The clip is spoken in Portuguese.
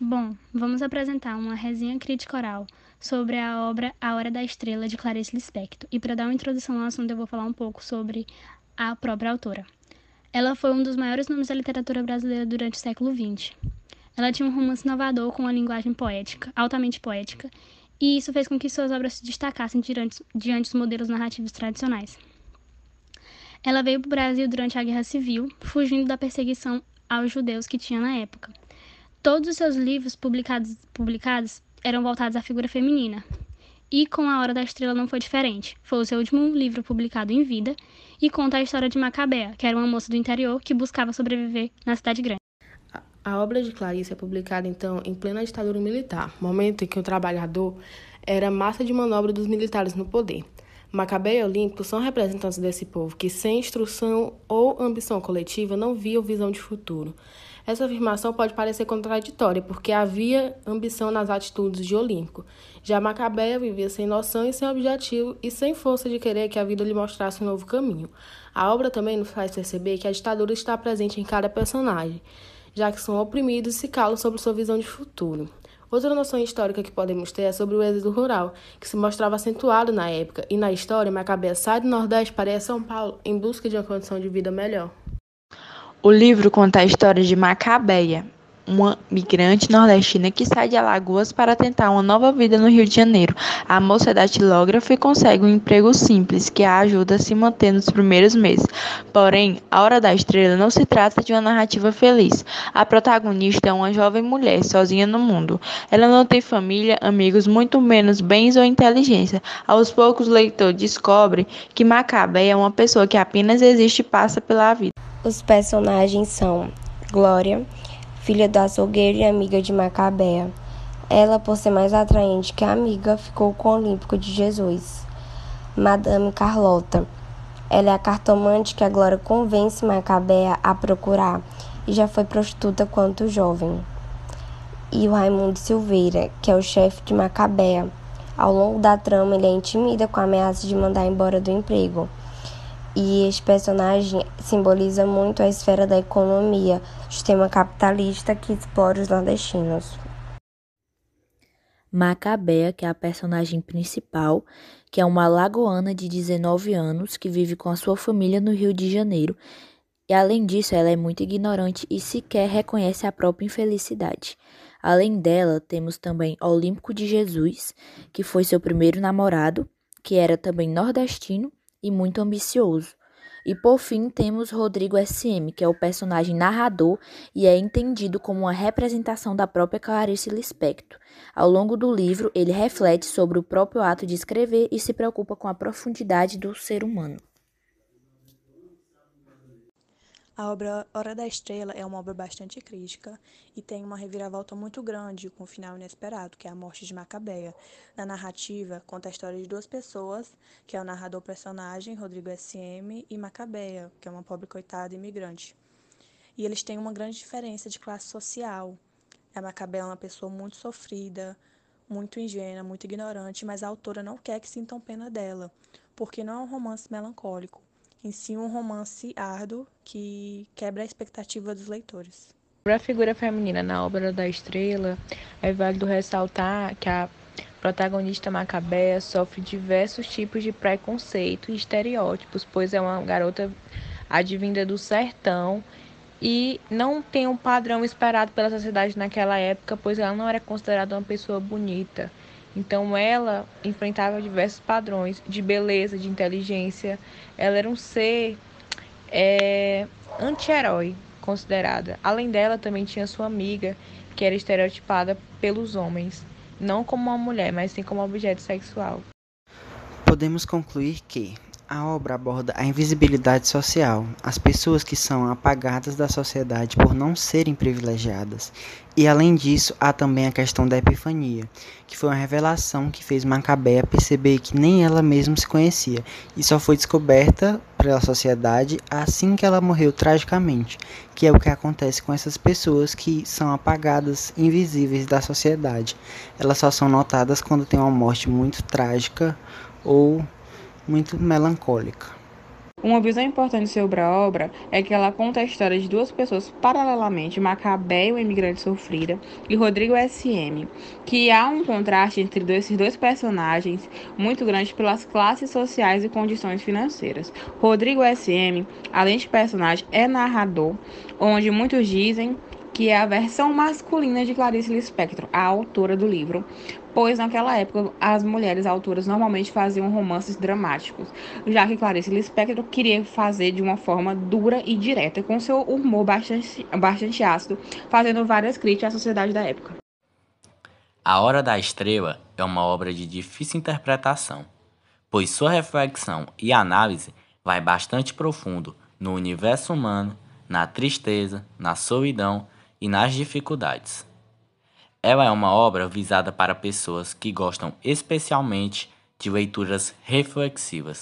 Bom, vamos apresentar uma resenha crítica oral sobre a obra A Hora da Estrela de Clarice Lispector. E para dar uma introdução ao assunto, eu vou falar um pouco sobre a própria autora. Ela foi um dos maiores nomes da literatura brasileira durante o século XX. Ela tinha um romance inovador com uma linguagem poética, altamente poética, e isso fez com que suas obras se destacassem diante, diante dos modelos narrativos tradicionais. Ela veio para o Brasil durante a Guerra Civil, fugindo da perseguição aos judeus que tinha na época. Todos os seus livros publicados, publicados eram voltados à figura feminina. E com A Hora da Estrela não foi diferente. Foi o seu último livro publicado em vida e conta a história de Macabea, que era uma moça do interior que buscava sobreviver na cidade grande. A obra de Clarice é publicada, então, em plena ditadura militar, momento em que o trabalhador era massa de manobra dos militares no poder. Macabeia e Olímpico são representantes desse povo que, sem instrução ou ambição coletiva, não viam visão de futuro. Essa afirmação pode parecer contraditória, porque havia ambição nas atitudes de Olímpico. Já Macabeia vivia sem noção e sem objetivo e sem força de querer que a vida lhe mostrasse um novo caminho. A obra também nos faz perceber que a ditadura está presente em cada personagem, já que são oprimidos e se calam sobre sua visão de futuro. Outra noção histórica que podemos ter é sobre o êxodo rural, que se mostrava acentuado na época, e na história, Macabeia sai do Nordeste para São Paulo em busca de uma condição de vida melhor. O livro conta a história de Macabeia, uma migrante nordestina que sai de Alagoas para tentar uma nova vida no Rio de Janeiro. A moça é datilógrafa e consegue um emprego simples que a ajuda a se manter nos primeiros meses. Porém, A Hora da Estrela não se trata de uma narrativa feliz. A protagonista é uma jovem mulher sozinha no mundo. Ela não tem família, amigos, muito menos bens ou inteligência. Aos poucos, o leitor descobre que Macabeia é uma pessoa que apenas existe e passa pela vida. Os personagens são Glória, filha do açougueiro e amiga de Macabea. Ela, por ser mais atraente que a amiga, ficou com o Olímpico de Jesus. Madame Carlota. Ela é a cartomante que a Glória convence Macabea a procurar e já foi prostituta quanto jovem. E o Raimundo Silveira, que é o chefe de Macabea. Ao longo da trama, ele é intimida com a ameaça de mandar embora do emprego. E esse personagem simboliza muito a esfera da economia, sistema capitalista que explora os nordestinos. Macabea, que é a personagem principal, que é uma lagoana de 19 anos que vive com a sua família no Rio de Janeiro. E além disso, ela é muito ignorante e sequer reconhece a própria infelicidade. Além dela, temos também Olímpico de Jesus, que foi seu primeiro namorado, que era também nordestino e muito ambicioso. E por fim temos Rodrigo SM, que é o personagem narrador e é entendido como uma representação da própria Clarice Lispector. Ao longo do livro, ele reflete sobre o próprio ato de escrever e se preocupa com a profundidade do ser humano. A obra Hora da Estrela é uma obra bastante crítica e tem uma reviravolta muito grande com um final inesperado, que é a morte de Macabeia. Na narrativa, conta a história de duas pessoas, que é o narrador personagem, Rodrigo S.M., e Macabeia, que é uma pobre coitada imigrante. E eles têm uma grande diferença de classe social. A Macabeia é uma pessoa muito sofrida, muito ingênua, muito ignorante, mas a autora não quer que sintam pena dela, porque não é um romance melancólico em si um romance árduo que quebra a expectativa dos leitores. Sobre a figura feminina na obra da Estrela, é válido ressaltar que a protagonista Macabea sofre diversos tipos de preconceito e estereótipos, pois é uma garota advinda do sertão e não tem um padrão esperado pela sociedade naquela época, pois ela não era considerada uma pessoa bonita. Então ela enfrentava diversos padrões de beleza, de inteligência. Ela era um ser é, anti-herói considerada. Além dela, também tinha sua amiga, que era estereotipada pelos homens, não como uma mulher, mas sim como objeto sexual. Podemos concluir que a obra aborda a invisibilidade social, as pessoas que são apagadas da sociedade por não serem privilegiadas. E além disso, há também a questão da epifania, que foi uma revelação que fez Macabea perceber que nem ela mesma se conhecia e só foi descoberta pela sociedade assim que ela morreu tragicamente, que é o que acontece com essas pessoas que são apagadas, invisíveis da sociedade. Elas só são notadas quando tem uma morte muito trágica ou muito melancólica. Uma visão importante sobre a obra é que ela conta a história de duas pessoas paralelamente, Macabé, o imigrante sofrida, e Rodrigo S.M., que há um contraste entre esses dois personagens muito grande pelas classes sociais e condições financeiras. Rodrigo S.M., além de personagem, é narrador, onde muitos dizem que é a versão masculina de Clarice Lispector, a autora do livro, pois naquela época as mulheres autoras normalmente faziam romances dramáticos, já que Clarice Lispector queria fazer de uma forma dura e direta, com seu humor bastante, bastante ácido, fazendo várias críticas à sociedade da época. A Hora da Estrela é uma obra de difícil interpretação, pois sua reflexão e análise vai bastante profundo no universo humano, na tristeza, na solidão e nas dificuldades. Ela é uma obra visada para pessoas que gostam especialmente de leituras reflexivas.